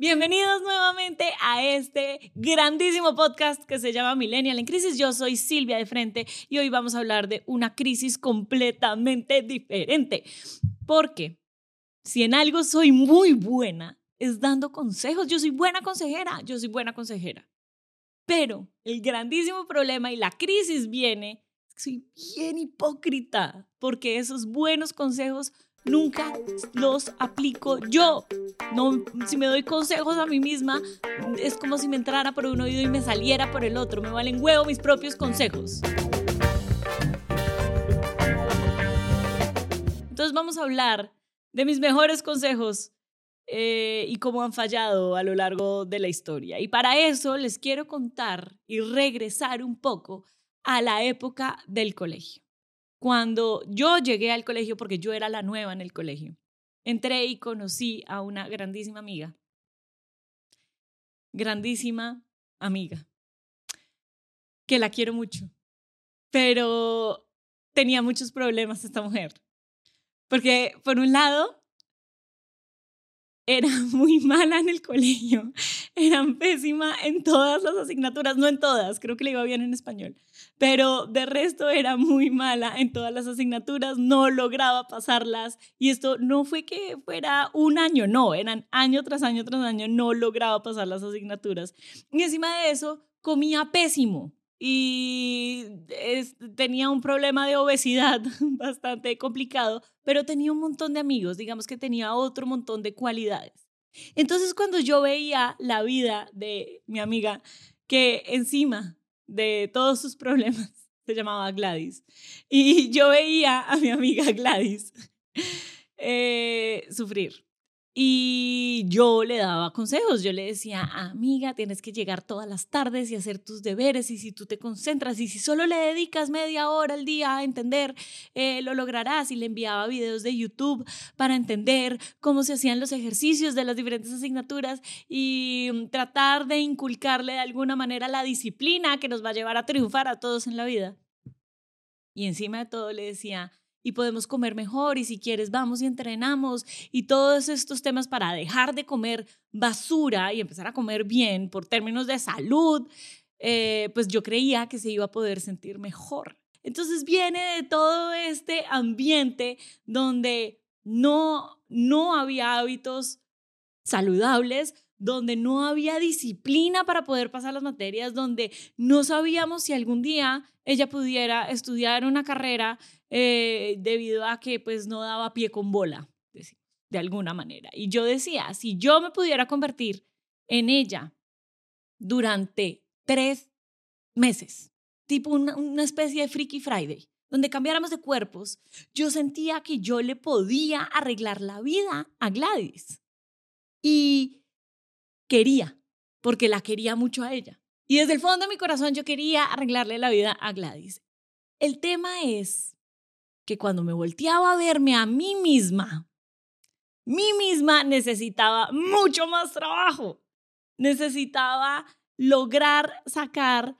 Bienvenidos nuevamente a este grandísimo podcast que se llama Millennial en Crisis. Yo soy Silvia de Frente y hoy vamos a hablar de una crisis completamente diferente. Porque si en algo soy muy buena, es dando consejos. Yo soy buena consejera, yo soy buena consejera. Pero el grandísimo problema y la crisis viene, soy bien hipócrita, porque esos buenos consejos nunca los aplico yo. No, si me doy consejos a mí misma, es como si me entrara por un oído y me saliera por el otro. Me valen huevo mis propios consejos. Entonces vamos a hablar de mis mejores consejos eh, y cómo han fallado a lo largo de la historia. Y para eso les quiero contar y regresar un poco a la época del colegio cuando yo llegué al colegio, porque yo era la nueva en el colegio, entré y conocí a una grandísima amiga. Grandísima amiga. Que la quiero mucho. Pero tenía muchos problemas esta mujer. Porque, por un lado, era muy mala en el colegio, era pésima en todas las asignaturas, no en todas, creo que le iba bien en español, pero de resto era muy mala en todas las asignaturas, no lograba pasarlas y esto no fue que fuera un año, no, eran año tras año tras año, no lograba pasar las asignaturas. Y encima de eso, comía pésimo, y tenía un problema de obesidad bastante complicado, pero tenía un montón de amigos, digamos que tenía otro montón de cualidades. Entonces cuando yo veía la vida de mi amiga, que encima de todos sus problemas se llamaba Gladys, y yo veía a mi amiga Gladys eh, sufrir y yo le daba consejos, yo le decía, amiga, tienes que llegar todas las tardes y hacer tus deberes y si tú te concentras y si solo le dedicas media hora al día a entender, eh, lo lograrás. Y le enviaba videos de YouTube para entender cómo se hacían los ejercicios de las diferentes asignaturas y mm, tratar de inculcarle de alguna manera la disciplina que nos va a llevar a triunfar a todos en la vida. Y encima de todo le decía, y podemos comer mejor y si quieres vamos y entrenamos y todos estos temas para dejar de comer basura y empezar a comer bien por términos de salud, eh, pues yo creía que se iba a poder sentir mejor. Entonces viene de todo este ambiente donde no, no había hábitos saludables, donde no había disciplina para poder pasar las materias, donde no sabíamos si algún día ella pudiera estudiar una carrera eh, debido a que pues no daba pie con bola, de alguna manera. Y yo decía, si yo me pudiera convertir en ella durante tres meses, tipo una, una especie de Freaky Friday, donde cambiáramos de cuerpos, yo sentía que yo le podía arreglar la vida a Gladys. Y quería, porque la quería mucho a ella. Y desde el fondo de mi corazón yo quería arreglarle la vida a Gladys. El tema es que cuando me volteaba a verme a mí misma, mí misma necesitaba mucho más trabajo. Necesitaba lograr sacar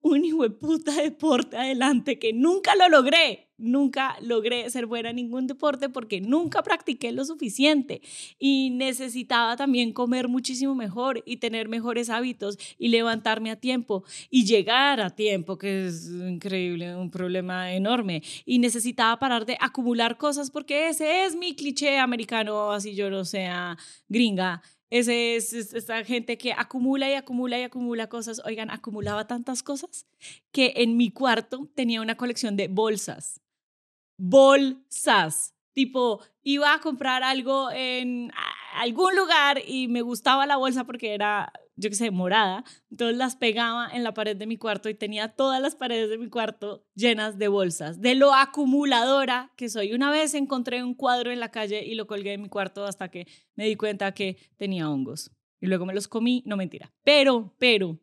un hijo de puta deporte adelante que nunca lo logré. Nunca logré ser buena en ningún deporte porque nunca practiqué lo suficiente y necesitaba también comer muchísimo mejor y tener mejores hábitos y levantarme a tiempo y llegar a tiempo, que es increíble, un problema enorme. Y necesitaba parar de acumular cosas porque ese es mi cliché americano, así yo no sea gringa ese es, esta gente que acumula y acumula y acumula cosas. Oigan, acumulaba tantas cosas que en mi cuarto tenía una colección de bolsas. Bolsas. Tipo, iba a comprar algo en algún lugar y me gustaba la bolsa porque era yo qué sé, morada. Entonces las pegaba en la pared de mi cuarto y tenía todas las paredes de mi cuarto llenas de bolsas. De lo acumuladora que soy. Una vez encontré un cuadro en la calle y lo colgué en mi cuarto hasta que me di cuenta que tenía hongos. Y luego me los comí, no mentira. Pero, pero,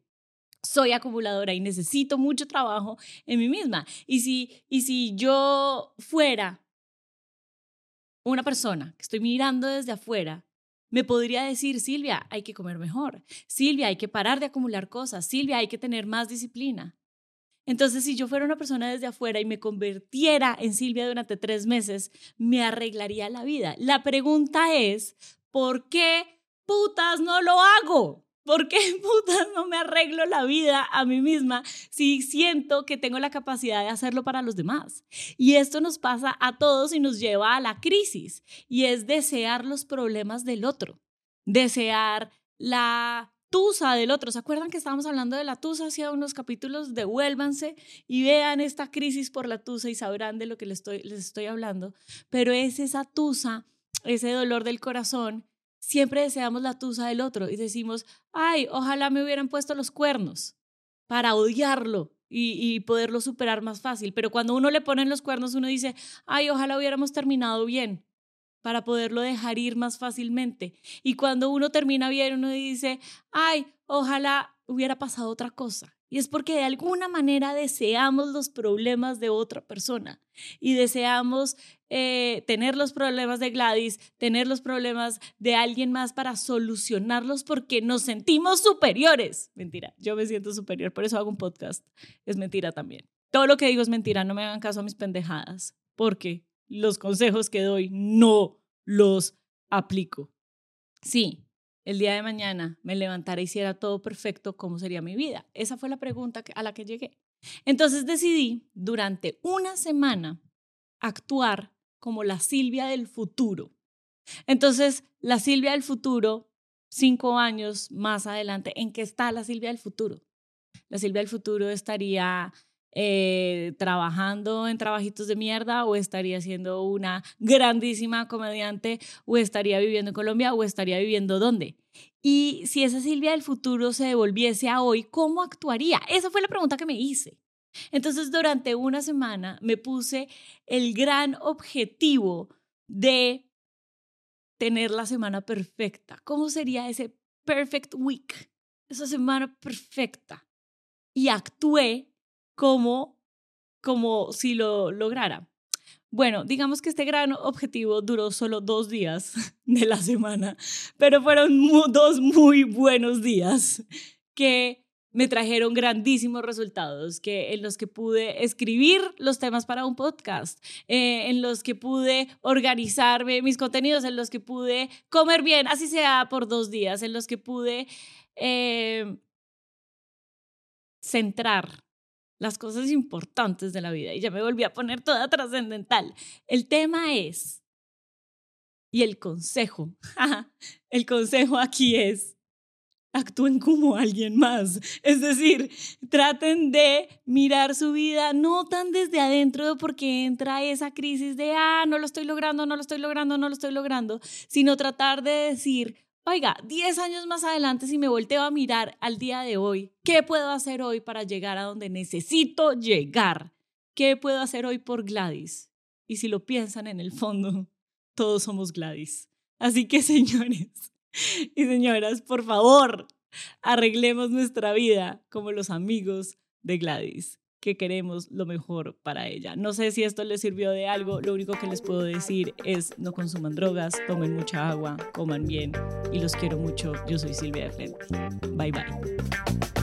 soy acumuladora y necesito mucho trabajo en mí misma. Y si, y si yo fuera una persona que estoy mirando desde afuera me podría decir, Silvia, hay que comer mejor. Silvia, hay que parar de acumular cosas. Silvia, hay que tener más disciplina. Entonces, si yo fuera una persona desde afuera y me convirtiera en Silvia durante tres meses, me arreglaría la vida. La pregunta es, ¿por qué putas no lo hago? ¿Por qué putas no me arreglo la vida a mí misma si siento que tengo la capacidad de hacerlo para los demás? Y esto nos pasa a todos y nos lleva a la crisis y es desear los problemas del otro, desear la tusa del otro. ¿Se acuerdan que estábamos hablando de la tusa hace unos capítulos? Devuélvanse y vean esta crisis por la tusa y sabrán de lo que les estoy, les estoy hablando. Pero es esa tusa, ese dolor del corazón. Siempre deseamos la tusa del otro y decimos, ay, ojalá me hubieran puesto los cuernos para odiarlo y, poderlo superar más fácil. Pero cuando uno le ponen los cuernos, uno dice, ay, ojalá hubiéramos terminado bien para poderlo dejar ir más fácilmente. Y cuando uno termina bien, uno dice, ay, ojalá hubiera pasado otra cosa. Y es porque de alguna manera deseamos los problemas de otra persona y deseamos eh, tener los problemas de Gladys, tener los problemas de alguien más para solucionarlos porque nos sentimos superiores. Mentira, yo me siento superior, por eso hago un podcast. Es mentira también. Todo lo que digo es mentira, no me hagan caso a mis pendejadas, porque los consejos que doy no los aplico. Sí, el día de mañana me levantara y hiciera todo perfecto, ¿cómo sería mi vida? Esa fue la pregunta a la que llegué. Entonces decidí durante una semana actuar como la Silvia del futuro. Entonces, la Silvia del futuro, cinco años más adelante, ¿en qué está la Silvia del futuro? La Silvia del futuro estaría eh, trabajando en trabajitos de mierda o estaría siendo una grandísima comediante o estaría viviendo en Colombia o estaría viviendo dónde. Y si esa Silvia del futuro se devolviese a hoy, ¿cómo actuaría? Esa fue la pregunta que me hice. Entonces, durante una semana me puse el gran objetivo de tener la semana perfecta. ¿Cómo sería ese perfect week? Esa semana perfecta. Y actué como, como si lo lograra. Bueno, digamos que este gran objetivo duró solo dos días de la semana, pero fueron dos muy buenos días que me trajeron grandísimos resultados, que en los que pude escribir los temas para un podcast, eh, en los que pude organizarme mis contenidos, en los que pude comer bien, así sea por dos días, en los que pude eh, centrar las cosas importantes de la vida y ya me volví a poner toda trascendental. El tema es, y el consejo, el consejo aquí es, actúen como alguien más. Es decir, traten de mirar su vida no tan desde adentro porque entra esa crisis de, ah, no lo estoy logrando, no lo estoy logrando, no lo estoy logrando, sino tratar de decir, Oiga, 10 años más adelante, si me volteo a mirar al día de hoy, ¿qué puedo hacer hoy para llegar a donde necesito llegar? ¿Qué puedo hacer hoy por Gladys? Y si lo piensan en el fondo, todos somos Gladys. Así que señores y señoras, por favor, arreglemos nuestra vida como los amigos de Gladys que queremos lo mejor para ella. No sé si esto les sirvió de algo, lo único que les puedo decir es no consuman drogas, tomen mucha agua, coman bien y los quiero mucho. Yo soy Silvia de Frente. Bye bye.